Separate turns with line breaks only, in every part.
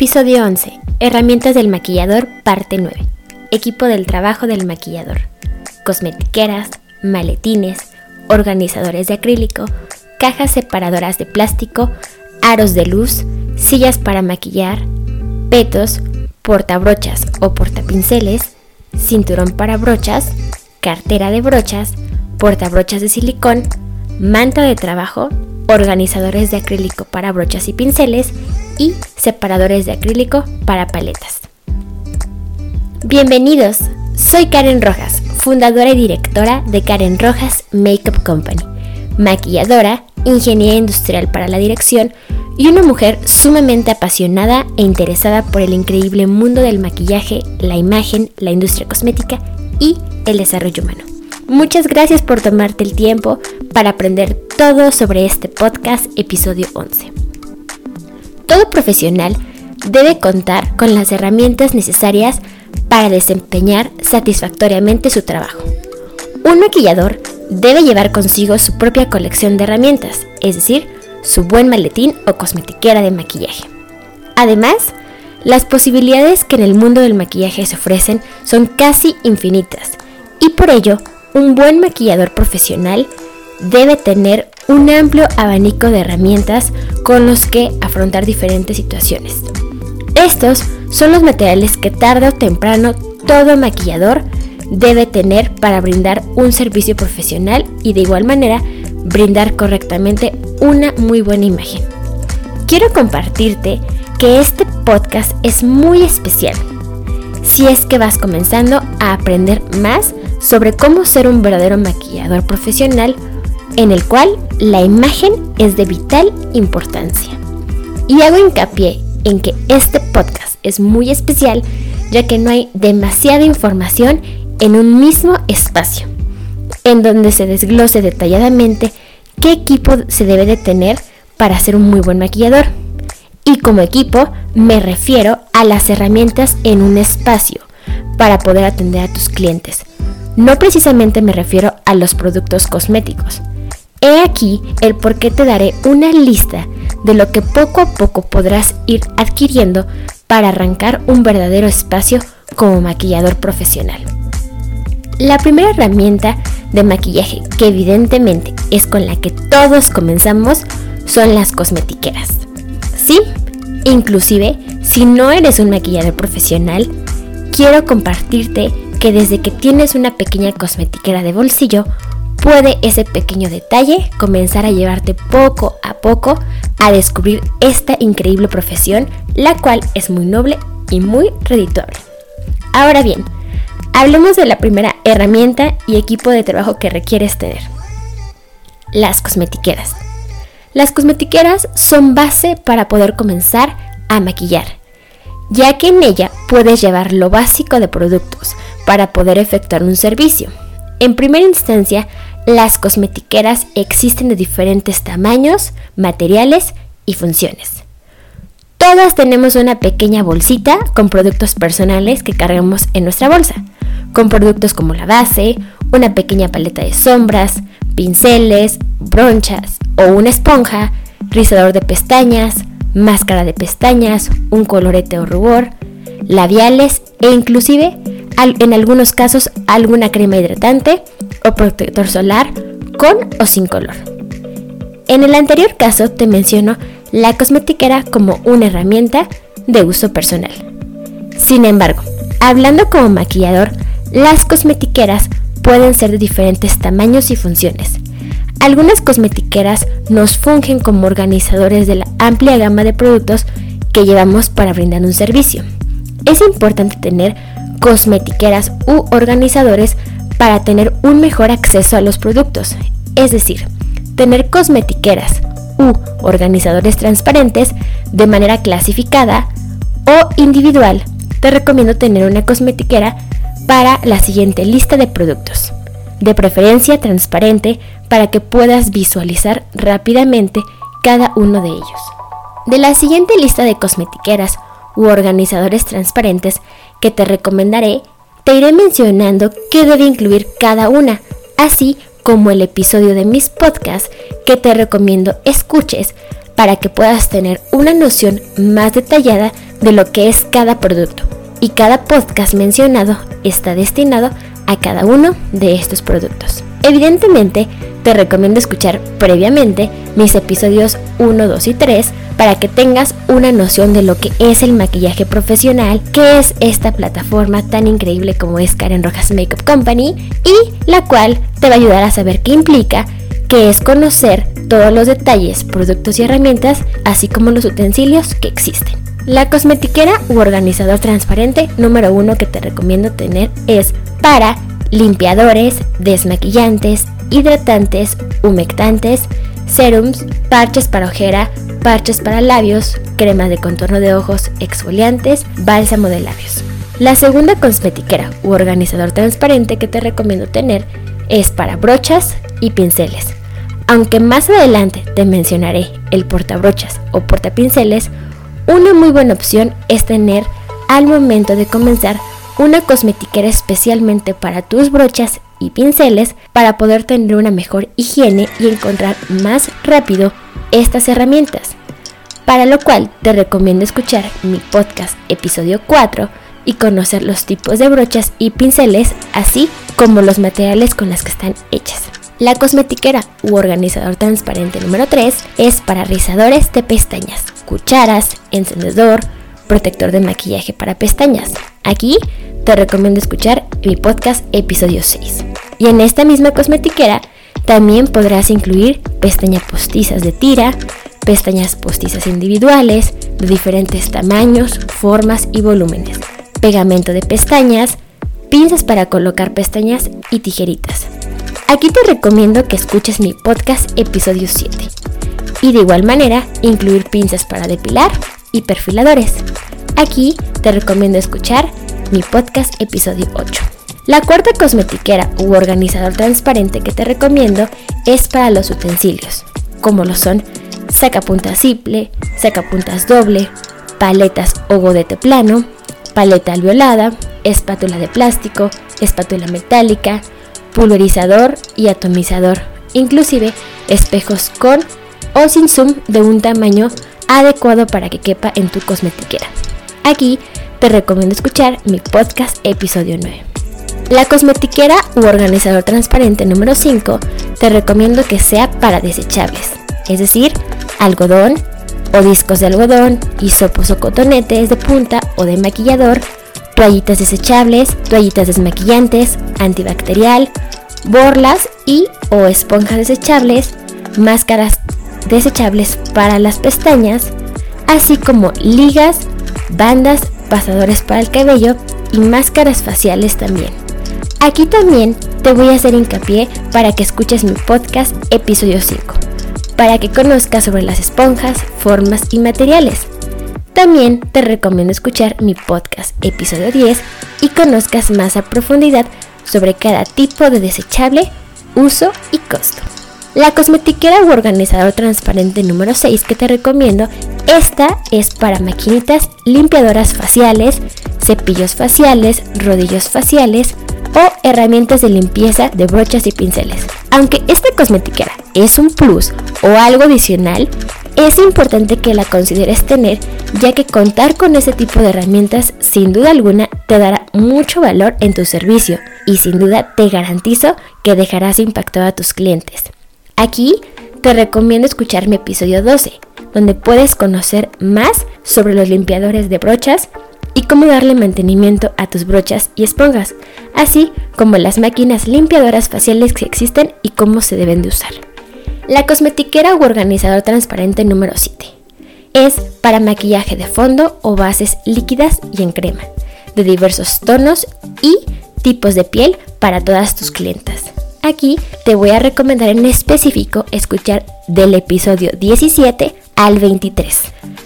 Episodio 11. Herramientas del maquillador, parte 9. Equipo del trabajo del maquillador. Cosmetiqueras, maletines, organizadores de acrílico, cajas separadoras de plástico, aros de luz, sillas para maquillar, petos, portabrochas o portapinceles, cinturón para brochas, cartera de brochas, portabrochas de silicón, manta de trabajo, organizadores de acrílico para brochas y pinceles y separadores de acrílico para paletas. Bienvenidos, soy Karen Rojas, fundadora y directora de Karen Rojas Makeup Company, maquilladora, ingeniera industrial para la dirección y una mujer sumamente apasionada e interesada por el increíble mundo del maquillaje, la imagen, la industria cosmética y el desarrollo humano. Muchas gracias por tomarte el tiempo para aprender todo sobre este podcast episodio 11. Todo profesional debe contar con las herramientas necesarias para desempeñar satisfactoriamente su trabajo. Un maquillador debe llevar consigo su propia colección de herramientas, es decir, su buen maletín o cosmetiquera de maquillaje. Además, las posibilidades que en el mundo del maquillaje se ofrecen son casi infinitas y por ello un buen maquillador profesional debe tener un amplio abanico de herramientas con los que afrontar diferentes situaciones. Estos son los materiales que tarde o temprano todo maquillador debe tener para brindar un servicio profesional y de igual manera brindar correctamente una muy buena imagen. Quiero compartirte que este podcast es muy especial si es que vas comenzando a aprender más sobre cómo ser un verdadero maquillador profesional en el cual la imagen es de vital importancia. Y hago hincapié en que este podcast es muy especial ya que no hay demasiada información en un mismo espacio, en donde se desglose detalladamente qué equipo se debe de tener para ser un muy buen maquillador. Y como equipo me refiero a las herramientas en un espacio para poder atender a tus clientes. No precisamente me refiero a los productos cosméticos, He aquí el por qué te daré una lista de lo que poco a poco podrás ir adquiriendo para arrancar un verdadero espacio como maquillador profesional. La primera herramienta de maquillaje que evidentemente es con la que todos comenzamos son las cosmetiqueras. Sí, inclusive si no eres un maquillador profesional, quiero compartirte que desde que tienes una pequeña cosmetiquera de bolsillo puede ese pequeño detalle comenzar a llevarte poco a poco a descubrir esta increíble profesión, la cual es muy noble y muy redituable. Ahora bien, hablemos de la primera herramienta y equipo de trabajo que requieres tener. Las cosmetiqueras. Las cosmetiqueras son base para poder comenzar a maquillar, ya que en ella puedes llevar lo básico de productos para poder efectuar un servicio. En primera instancia, las cosmetiqueras existen de diferentes tamaños, materiales y funciones. Todas tenemos una pequeña bolsita con productos personales que cargamos en nuestra bolsa, con productos como la base, una pequeña paleta de sombras, pinceles, bronchas o una esponja, rizador de pestañas, máscara de pestañas, un colorete o rubor, labiales e inclusive en algunos casos alguna crema hidratante o protector solar con o sin color. En el anterior caso te menciono la cosmetiquera como una herramienta de uso personal. Sin embargo, hablando como maquillador, las cosmetiqueras pueden ser de diferentes tamaños y funciones. Algunas cosmetiqueras nos fungen como organizadores de la amplia gama de productos que llevamos para brindar un servicio. Es importante tener cosmetiqueras u organizadores para tener un mejor acceso a los productos, es decir, tener cosmetiqueras u organizadores transparentes de manera clasificada o individual. Te recomiendo tener una cosmetiquera para la siguiente lista de productos, de preferencia transparente para que puedas visualizar rápidamente cada uno de ellos. De la siguiente lista de cosmetiqueras u organizadores transparentes que te recomendaré, te iré mencionando qué debe incluir cada una, así como el episodio de mis podcasts que te recomiendo escuches para que puedas tener una noción más detallada de lo que es cada producto. Y cada podcast mencionado está destinado a cada uno de estos productos. Evidentemente, te recomiendo escuchar previamente mis episodios 1, 2 y 3 para que tengas una noción de lo que es el maquillaje profesional, qué es esta plataforma tan increíble como es Karen Rojas Makeup Company y la cual te va a ayudar a saber qué implica, que es conocer todos los detalles, productos y herramientas, así como los utensilios que existen. La cosmetiquera u organizador transparente número uno que te recomiendo tener es para limpiadores, desmaquillantes, hidratantes, humectantes, serums, parches para ojera, parches para labios, crema de contorno de ojos, exfoliantes, bálsamo de labios. La segunda cosmetiquera u organizador transparente que te recomiendo tener es para brochas y pinceles. Aunque más adelante te mencionaré el portabrochas o portapinceles, una muy buena opción es tener al momento de comenzar una cosmetiquera especialmente para tus brochas y pinceles para poder tener una mejor higiene y encontrar más rápido estas herramientas. Para lo cual te recomiendo escuchar mi podcast episodio 4 y conocer los tipos de brochas y pinceles, así como los materiales con los que están hechas. La cosmetiquera u organizador transparente número 3 es para rizadores de pestañas, cucharas, encendedor, protector de maquillaje para pestañas. Aquí te recomiendo escuchar mi podcast episodio 6. Y en esta misma cosmetiquera también podrás incluir pestañas postizas de tira, pestañas postizas individuales de diferentes tamaños, formas y volúmenes, pegamento de pestañas, pinzas para colocar pestañas y tijeritas. Aquí te recomiendo que escuches mi podcast episodio 7 y de igual manera incluir pinzas para depilar y perfiladores. Aquí te recomiendo escuchar mi podcast episodio 8. La cuarta cosmetiquera u organizador transparente que te recomiendo es para los utensilios, como lo son sacapuntas simple, sacapuntas doble, paletas o godete plano, paleta alveolada, espátula de plástico, espátula metálica, pulverizador y atomizador, inclusive espejos con o sin zoom de un tamaño adecuado para que quepa en tu cosmetiquera. Aquí te recomiendo escuchar mi podcast episodio 9. La cosmetiquera u organizador transparente número 5 te recomiendo que sea para desechables, es decir, algodón o discos de algodón, hisopos o cotonetes de punta o de maquillador, toallitas desechables, toallitas desmaquillantes, antibacterial, borlas y o esponjas desechables, máscaras desechables para las pestañas, así como ligas, bandas, pasadores para el cabello y máscaras faciales también. Aquí también te voy a hacer hincapié para que escuches mi podcast episodio 5, para que conozcas sobre las esponjas, formas y materiales. También te recomiendo escuchar mi podcast episodio 10 y conozcas más a profundidad sobre cada tipo de desechable, uso y costo. La cosmetiquera u organizador transparente número 6 que te recomiendo, esta es para maquinitas limpiadoras faciales, cepillos faciales, rodillos faciales o herramientas de limpieza de brochas y pinceles. Aunque esta cosmetiquera es un plus o algo adicional, es importante que la consideres tener, ya que contar con ese tipo de herramientas sin duda alguna te dará mucho valor en tu servicio y sin duda te garantizo que dejarás impactado a tus clientes. Aquí te recomiendo escuchar mi episodio 12, donde puedes conocer más sobre los limpiadores de brochas y cómo darle mantenimiento a tus brochas y esponjas, así como las máquinas limpiadoras faciales que existen y cómo se deben de usar. La cosmetiquera u organizador transparente número 7 es para maquillaje de fondo o bases líquidas y en crema, de diversos tonos y tipos de piel para todas tus clientas. Aquí te voy a recomendar en específico escuchar del episodio 17 al 23.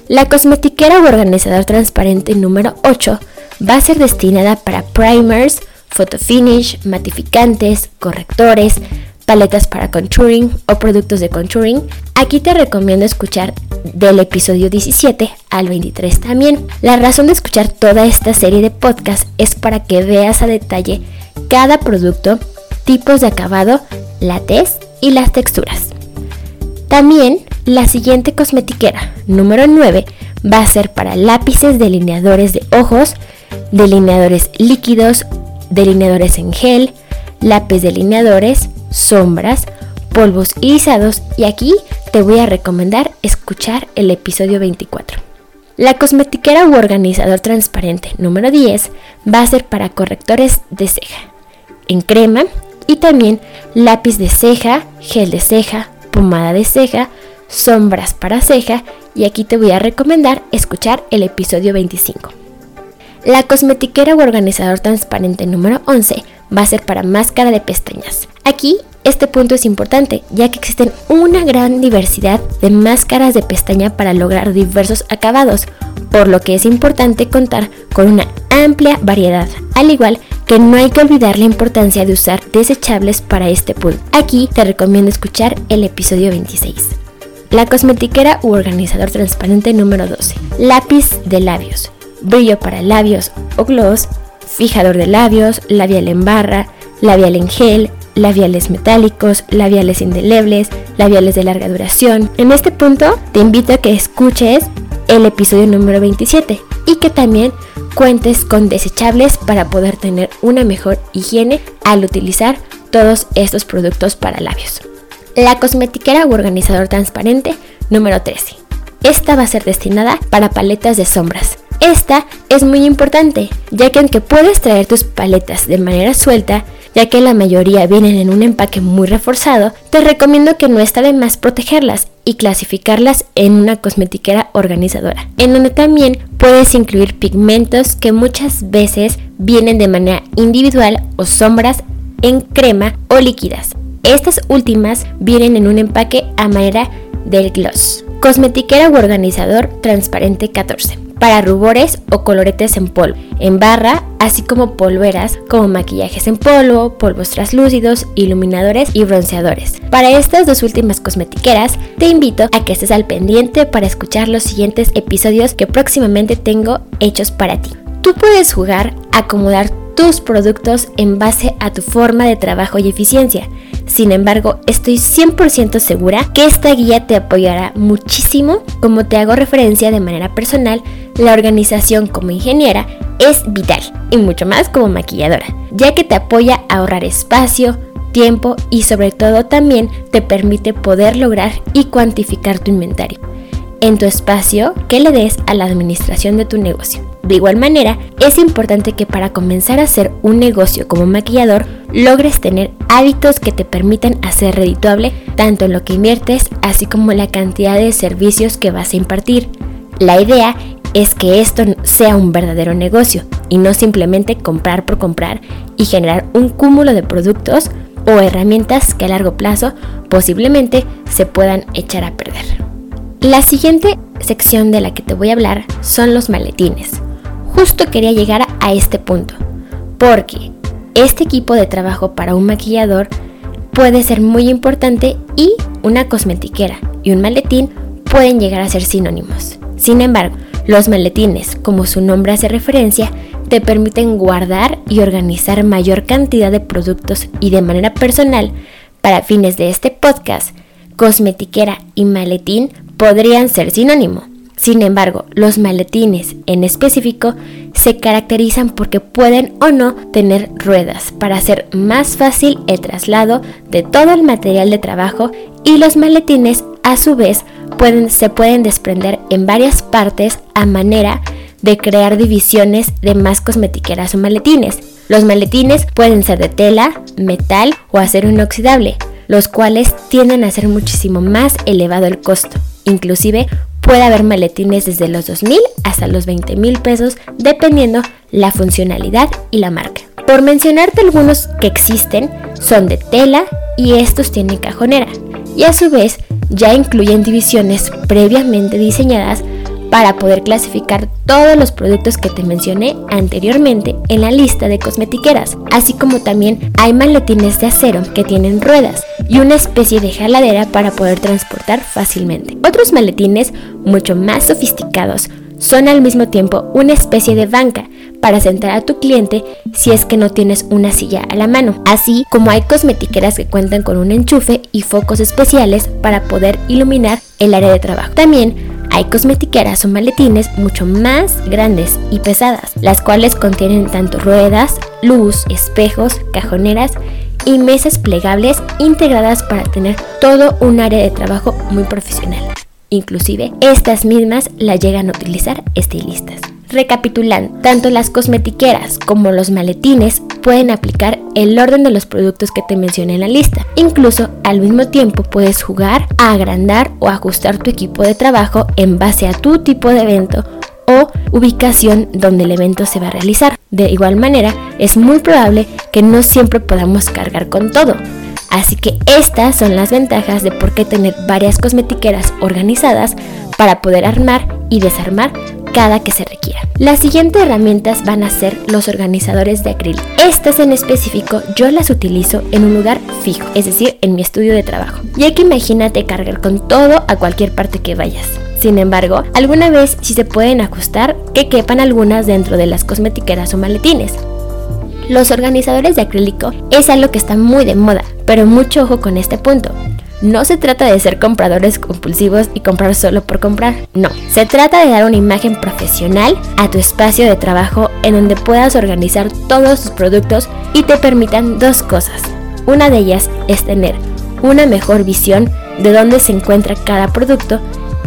La cosmetiquera o organizador transparente número 8 va a ser destinada para primers, photo finish, matificantes, correctores, paletas para contouring o productos de contouring, aquí te recomiendo escuchar del episodio 17 al 23 también. La razón de escuchar toda esta serie de podcasts es para que veas a detalle cada producto, tipos de acabado, la tez y las texturas. También la siguiente cosmetiquera, número 9, va a ser para lápices delineadores de ojos, delineadores líquidos, delineadores en gel, lápiz delineadores, sombras, polvos irisados y aquí te voy a recomendar escuchar el episodio 24. La cosmetiquera u organizador transparente número 10 va a ser para correctores de ceja, en crema y también lápiz de ceja, gel de ceja, pomada de ceja, sombras para ceja y aquí te voy a recomendar escuchar el episodio 25. La cosmetiquera u organizador transparente número 11 va a ser para máscara de pestañas. Aquí este punto es importante, ya que existen una gran diversidad de máscaras de pestaña para lograr diversos acabados, por lo que es importante contar con una amplia variedad, al igual que no hay que olvidar la importancia de usar desechables para este punto. Aquí te recomiendo escuchar el episodio 26. La cosmetiquera u organizador transparente número 12. Lápiz de labios. Brillo para labios o gloss. Fijador de labios, labial en barra, labial en gel, labiales metálicos, labiales indelebles, labiales de larga duración. En este punto te invito a que escuches el episodio número 27 y que también cuentes con desechables para poder tener una mejor higiene al utilizar todos estos productos para labios. La cosmetiquera u organizador transparente número 13. Esta va a ser destinada para paletas de sombras. Esta es muy importante, ya que aunque puedes traer tus paletas de manera suelta, ya que la mayoría vienen en un empaque muy reforzado, te recomiendo que no está de más protegerlas y clasificarlas en una cosmetiquera organizadora, en donde también puedes incluir pigmentos que muchas veces vienen de manera individual o sombras en crema o líquidas. Estas últimas vienen en un empaque a manera del gloss. Cosmetiquera u organizador transparente 14 para rubores o coloretes en polvo, en barra, así como polveras como maquillajes en polvo, polvos translúcidos, iluminadores y bronceadores. Para estas dos últimas cosmetiqueras, te invito a que estés al pendiente para escuchar los siguientes episodios que próximamente tengo hechos para ti. Tú puedes jugar a acomodar tus productos en base a tu forma de trabajo y eficiencia. Sin embargo, estoy 100% segura que esta guía te apoyará muchísimo. Como te hago referencia de manera personal, la organización como ingeniera es vital y mucho más como maquilladora, ya que te apoya a ahorrar espacio, tiempo y sobre todo también te permite poder lograr y cuantificar tu inventario en tu espacio que le des a la administración de tu negocio. De igual manera, es importante que para comenzar a hacer un negocio como maquillador, logres tener hábitos que te permitan hacer redituable tanto en lo que inviertes, así como la cantidad de servicios que vas a impartir. La idea es que esto sea un verdadero negocio y no simplemente comprar por comprar y generar un cúmulo de productos o herramientas que a largo plazo posiblemente se puedan echar a perder. La siguiente sección de la que te voy a hablar son los maletines. Justo quería llegar a este punto, porque este equipo de trabajo para un maquillador puede ser muy importante y una cosmetiquera y un maletín pueden llegar a ser sinónimos. Sin embargo, los maletines, como su nombre hace referencia, te permiten guardar y organizar mayor cantidad de productos y de manera personal. Para fines de este podcast, cosmetiquera y maletín podrían ser sinónimo. Sin embargo, los maletines en específico se caracterizan porque pueden o no tener ruedas para hacer más fácil el traslado de todo el material de trabajo y los maletines a su vez pueden, se pueden desprender en varias partes a manera de crear divisiones de más cosmetiqueras o maletines. Los maletines pueden ser de tela, metal o acero inoxidable, los cuales tienden a ser muchísimo más elevado el costo. Inclusive puede haber maletines desde los 2.000 hasta los 20 mil pesos dependiendo la funcionalidad y la marca. Por mencionarte algunos que existen, son de tela y estos tienen cajonera y a su vez ya incluyen divisiones previamente diseñadas para poder clasificar todos los productos que te mencioné anteriormente en la lista de cosmetiqueras, así como también hay maletines de acero que tienen ruedas y una especie de jaladera para poder transportar fácilmente. Otros maletines mucho más sofisticados son al mismo tiempo una especie de banca para sentar a tu cliente si es que no tienes una silla a la mano, así como hay cosmetiqueras que cuentan con un enchufe y focos especiales para poder iluminar el área de trabajo. También hay cosmetiqueras o maletines mucho más grandes y pesadas, las cuales contienen tanto ruedas, luz, espejos, cajoneras y mesas plegables integradas para tener todo un área de trabajo muy profesional. Inclusive, estas mismas las llegan a utilizar estilistas. Recapitulando, tanto las cosmetiqueras como los maletines pueden aplicar el orden de los productos que te mencioné en la lista. Incluso al mismo tiempo puedes jugar a agrandar o ajustar tu equipo de trabajo en base a tu tipo de evento o ubicación donde el evento se va a realizar. De igual manera, es muy probable que no siempre podamos cargar con todo. Así que estas son las ventajas de por qué tener varias cosmetiqueras organizadas para poder armar y desarmar cada que se requiera. Las siguientes herramientas van a ser los organizadores de acrílico. Estas en específico yo las utilizo en un lugar fijo, es decir, en mi estudio de trabajo. Ya que imagínate cargar con todo a cualquier parte que vayas. Sin embargo, alguna vez sí se pueden ajustar que quepan algunas dentro de las cosmetiqueras o maletines. Los organizadores de acrílico es algo que está muy de moda, pero mucho ojo con este punto. No se trata de ser compradores compulsivos y comprar solo por comprar, no. Se trata de dar una imagen profesional a tu espacio de trabajo en donde puedas organizar todos tus productos y te permitan dos cosas. Una de ellas es tener una mejor visión de dónde se encuentra cada producto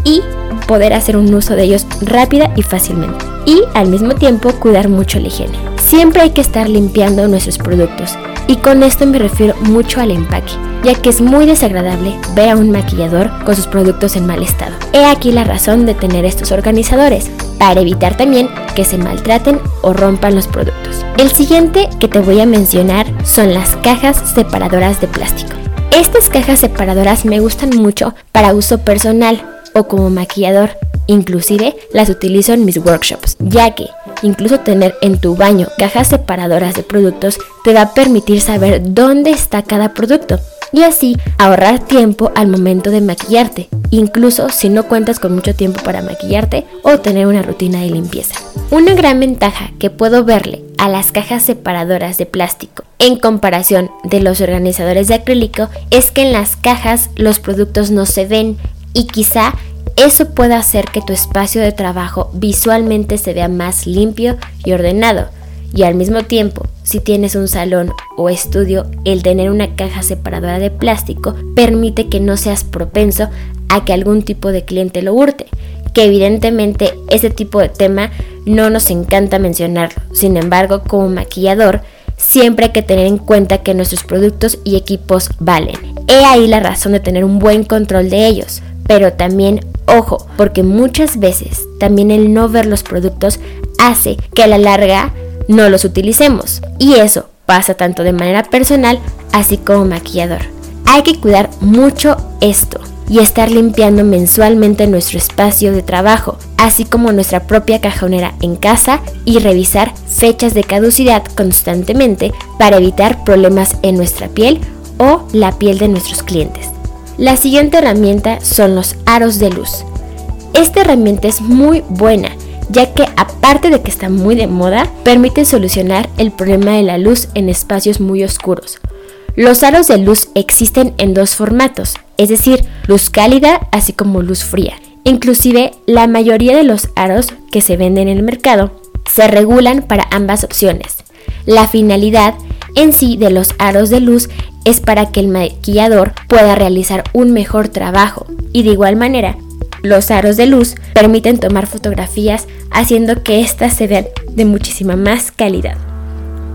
y poder hacer un uso de ellos rápida y fácilmente. Y al mismo tiempo cuidar mucho la higiene. Siempre hay que estar limpiando nuestros productos y con esto me refiero mucho al empaque, ya que es muy desagradable ver a un maquillador con sus productos en mal estado. He aquí la razón de tener estos organizadores, para evitar también que se maltraten o rompan los productos. El siguiente que te voy a mencionar son las cajas separadoras de plástico. Estas cajas separadoras me gustan mucho para uso personal o como maquillador, inclusive las utilizo en mis workshops, ya que Incluso tener en tu baño cajas separadoras de productos te va a permitir saber dónde está cada producto y así ahorrar tiempo al momento de maquillarte, incluso si no cuentas con mucho tiempo para maquillarte o tener una rutina de limpieza. Una gran ventaja que puedo verle a las cajas separadoras de plástico en comparación de los organizadores de acrílico es que en las cajas los productos no se ven y quizá eso puede hacer que tu espacio de trabajo visualmente se vea más limpio y ordenado. Y al mismo tiempo, si tienes un salón o estudio, el tener una caja separadora de plástico permite que no seas propenso a que algún tipo de cliente lo hurte, que evidentemente ese tipo de tema no nos encanta mencionarlo. Sin embargo, como maquillador, siempre hay que tener en cuenta que nuestros productos y equipos valen. He ahí la razón de tener un buen control de ellos, pero también ojo, porque muchas veces también el no ver los productos hace que a la larga no los utilicemos. Y eso pasa tanto de manera personal así como maquillador. Hay que cuidar mucho esto y estar limpiando mensualmente nuestro espacio de trabajo, así como nuestra propia cajonera en casa y revisar fechas de caducidad constantemente para evitar problemas en nuestra piel o la piel de nuestros clientes. La siguiente herramienta son los aros de luz. Esta herramienta es muy buena ya que aparte de que está muy de moda, permite solucionar el problema de la luz en espacios muy oscuros. Los aros de luz existen en dos formatos, es decir, luz cálida así como luz fría. Inclusive la mayoría de los aros que se venden en el mercado se regulan para ambas opciones. La finalidad en sí de los aros de luz es para que el maquillador pueda realizar un mejor trabajo y de igual manera los aros de luz permiten tomar fotografías haciendo que éstas se vean de muchísima más calidad.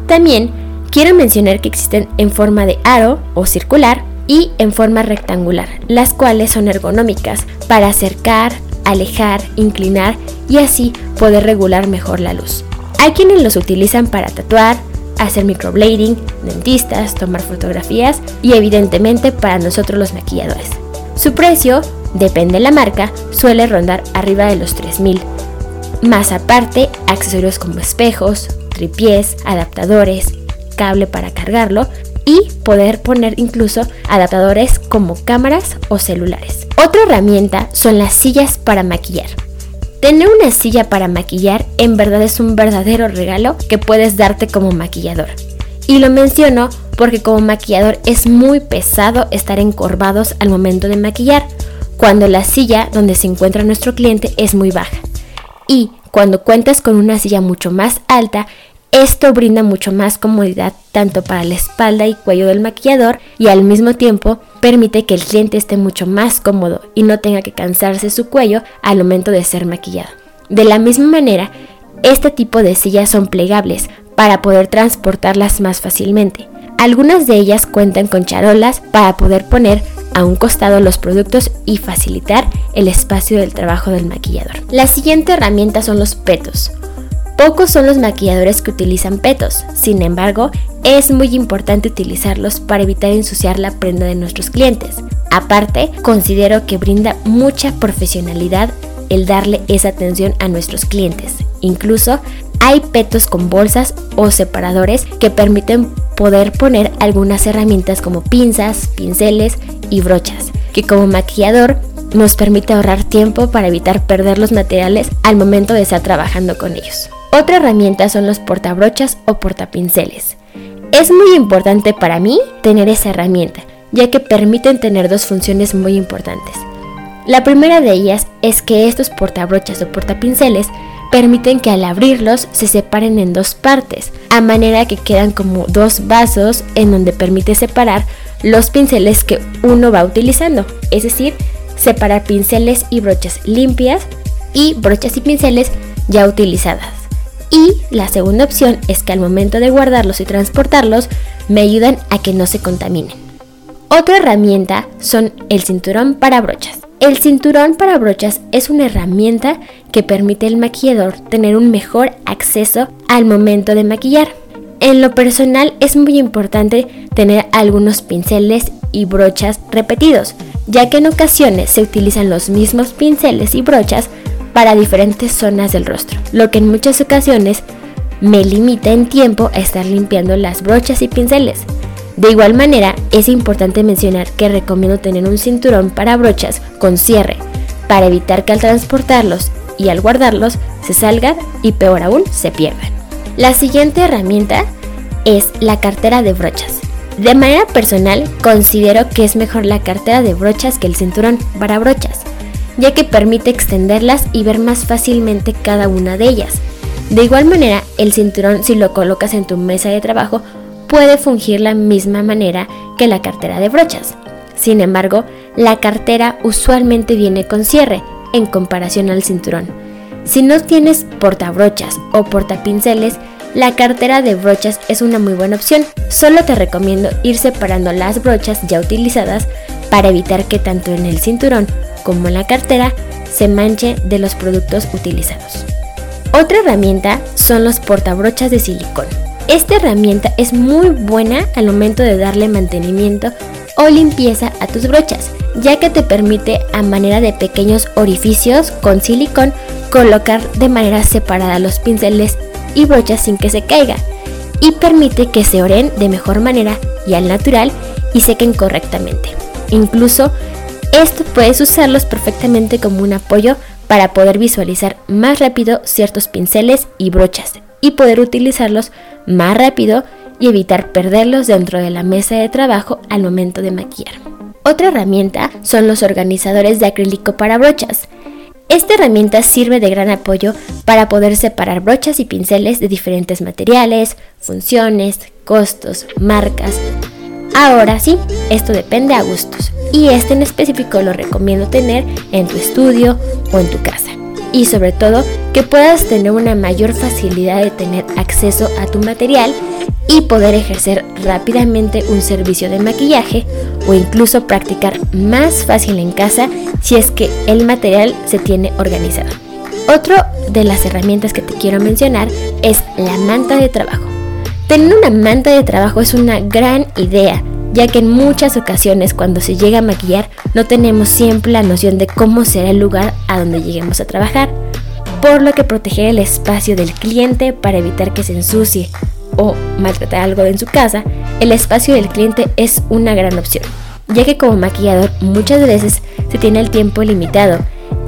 También quiero mencionar que existen en forma de aro o circular y en forma rectangular, las cuales son ergonómicas para acercar, alejar, inclinar y así poder regular mejor la luz. Hay quienes los utilizan para tatuar, hacer microblading, dentistas, tomar fotografías y evidentemente para nosotros los maquilladores. Su precio, depende de la marca, suele rondar arriba de los 3000. Más aparte, accesorios como espejos, tripiés, adaptadores, cable para cargarlo y poder poner incluso adaptadores como cámaras o celulares. Otra herramienta son las sillas para maquillar. Tener una silla para maquillar en verdad es un verdadero regalo que puedes darte como maquillador. Y lo menciono porque como maquillador es muy pesado estar encorvados al momento de maquillar, cuando la silla donde se encuentra nuestro cliente es muy baja. Y cuando cuentas con una silla mucho más alta, esto brinda mucho más comodidad tanto para la espalda y cuello del maquillador y al mismo tiempo permite que el cliente esté mucho más cómodo y no tenga que cansarse su cuello al momento de ser maquillado. De la misma manera, este tipo de sillas son plegables para poder transportarlas más fácilmente. Algunas de ellas cuentan con charolas para poder poner a un costado los productos y facilitar el espacio del trabajo del maquillador. La siguiente herramienta son los petos Pocos son los maquilladores que utilizan petos, sin embargo, es muy importante utilizarlos para evitar ensuciar la prenda de nuestros clientes. Aparte, considero que brinda mucha profesionalidad el darle esa atención a nuestros clientes. Incluso hay petos con bolsas o separadores que permiten poder poner algunas herramientas como pinzas, pinceles y brochas, que como maquillador nos permite ahorrar tiempo para evitar perder los materiales al momento de estar trabajando con ellos. Otra herramienta son los portabrochas o portapinceles. Es muy importante para mí tener esa herramienta, ya que permiten tener dos funciones muy importantes. La primera de ellas es que estos portabrochas o portapinceles permiten que al abrirlos se separen en dos partes, a manera que quedan como dos vasos en donde permite separar los pinceles que uno va utilizando, es decir, separar pinceles y brochas limpias y brochas y pinceles ya utilizadas. Y la segunda opción es que al momento de guardarlos y transportarlos me ayudan a que no se contaminen. Otra herramienta son el cinturón para brochas. El cinturón para brochas es una herramienta que permite al maquillador tener un mejor acceso al momento de maquillar. En lo personal es muy importante tener algunos pinceles y brochas repetidos, ya que en ocasiones se utilizan los mismos pinceles y brochas para diferentes zonas del rostro, lo que en muchas ocasiones me limita en tiempo a estar limpiando las brochas y pinceles. De igual manera, es importante mencionar que recomiendo tener un cinturón para brochas con cierre, para evitar que al transportarlos y al guardarlos se salgan y peor aún se pierdan. La siguiente herramienta es la cartera de brochas. De manera personal, considero que es mejor la cartera de brochas que el cinturón para brochas, ya que permite extenderlas y ver más fácilmente cada una de ellas. De igual manera, el cinturón si lo colocas en tu mesa de trabajo puede fungir la misma manera que la cartera de brochas. Sin embargo, la cartera usualmente viene con cierre, en comparación al cinturón. Si no tienes portabrochas o portapinceles, la cartera de brochas es una muy buena opción. Solo te recomiendo ir separando las brochas ya utilizadas para evitar que tanto en el cinturón como en la cartera se manche de los productos utilizados. Otra herramienta son los portabrochas de silicón. Esta herramienta es muy buena al momento de darle mantenimiento o limpieza a tus brochas, ya que te permite a manera de pequeños orificios con silicón colocar de manera separada los pinceles y brochas sin que se caiga y permite que se oren de mejor manera y al natural y sequen correctamente. Incluso esto puedes usarlos perfectamente como un apoyo para poder visualizar más rápido ciertos pinceles y brochas y poder utilizarlos más rápido y evitar perderlos dentro de la mesa de trabajo al momento de maquillar. Otra herramienta son los organizadores de acrílico para brochas. Esta herramienta sirve de gran apoyo para poder separar brochas y pinceles de diferentes materiales, funciones, costos, marcas. Ahora sí, esto depende a gustos y este en específico lo recomiendo tener en tu estudio o en tu casa. Y sobre todo que puedas tener una mayor facilidad de tener acceso a tu material y poder ejercer rápidamente un servicio de maquillaje o incluso practicar más fácil en casa si es que el material se tiene organizado. Otro de las herramientas que te quiero mencionar es la manta de trabajo. Tener una manta de trabajo es una gran idea, ya que en muchas ocasiones cuando se llega a maquillar no tenemos siempre la noción de cómo será el lugar a donde lleguemos a trabajar, por lo que proteger el espacio del cliente para evitar que se ensucie o maltratar algo en su casa, el espacio del cliente es una gran opción, ya que como maquillador muchas veces se tiene el tiempo limitado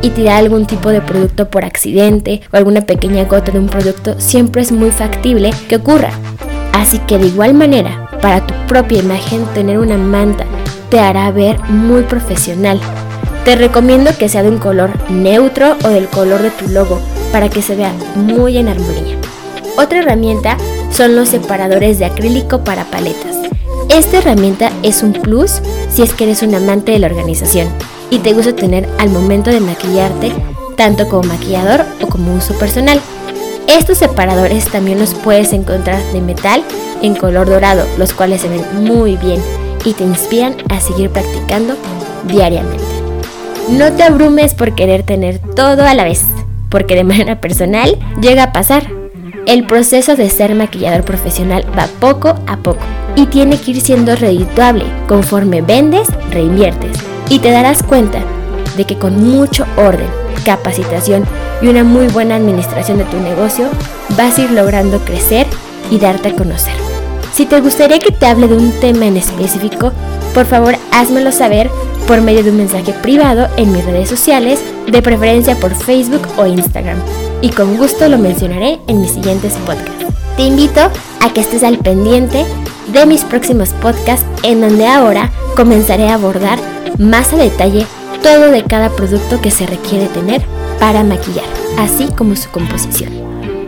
y tirar algún tipo de producto por accidente o alguna pequeña gota de un producto siempre es muy factible que ocurra. Así que de igual manera, para tu propia imagen, tener una manta te hará ver muy profesional. Te recomiendo que sea de un color neutro o del color de tu logo para que se vea muy en armonía. Otra herramienta son los separadores de acrílico para paletas. Esta herramienta es un plus si es que eres un amante de la organización y te gusta tener al momento de maquillarte tanto como maquillador o como uso personal. Estos separadores también los puedes encontrar de metal en color dorado, los cuales se ven muy bien y te inspiran a seguir practicando diariamente. No te abrumes por querer tener todo a la vez, porque de manera personal llega a pasar el proceso de ser maquillador profesional va poco a poco y tiene que ir siendo redituable. Conforme vendes, reinviertes y te darás cuenta de que con mucho orden, capacitación y una muy buena administración de tu negocio vas a ir logrando crecer y darte a conocer. Si te gustaría que te hable de un tema en específico, por favor házmelo saber por medio de un mensaje privado en mis redes sociales, de preferencia por Facebook o Instagram y con gusto lo mencionaré en mis siguientes podcasts. Te invito a que estés al pendiente de mis próximos podcasts en donde ahora comenzaré a abordar más a detalle todo de cada producto que se requiere tener para maquillar, así como su composición.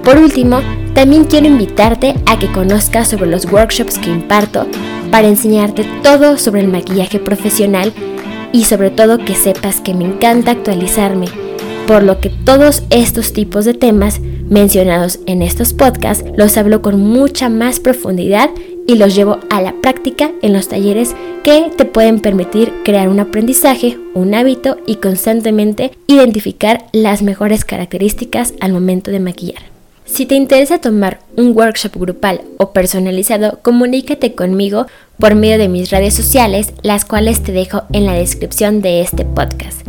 Por último, también quiero invitarte a que conozcas sobre los workshops que imparto para enseñarte todo sobre el maquillaje profesional y sobre todo que sepas que me encanta actualizarme por lo que todos estos tipos de temas mencionados en estos podcasts los hablo con mucha más profundidad y los llevo a la práctica en los talleres que te pueden permitir crear un aprendizaje, un hábito y constantemente identificar las mejores características al momento de maquillar. Si te interesa tomar un workshop grupal o personalizado, comunícate conmigo por medio de mis redes sociales, las cuales te dejo en la descripción de este podcast.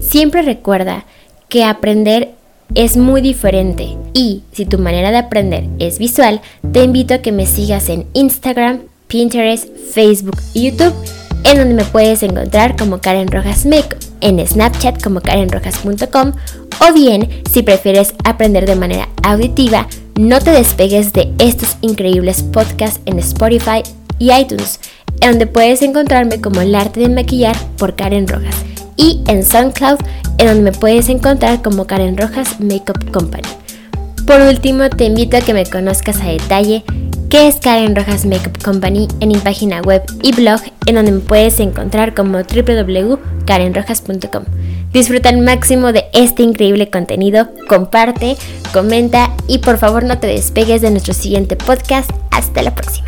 Siempre recuerda que aprender es muy diferente. Y si tu manera de aprender es visual, te invito a que me sigas en Instagram, Pinterest, Facebook y YouTube, en donde me puedes encontrar como Karen Rojas Make, en Snapchat como karenrojas.com o bien si prefieres aprender de manera auditiva, no te despegues de estos increíbles podcasts en Spotify y iTunes, en donde puedes encontrarme como el arte de maquillar por Karen Rojas y en SoundCloud, en donde me puedes encontrar como Karen Rojas Makeup Company. Por último, te invito a que me conozcas a detalle qué es Karen Rojas Makeup Company en mi página web y blog, en donde me puedes encontrar como www.karenrojas.com. Disfruta al máximo de este increíble contenido, comparte, comenta y por favor no te despegues de nuestro siguiente podcast. Hasta la próxima.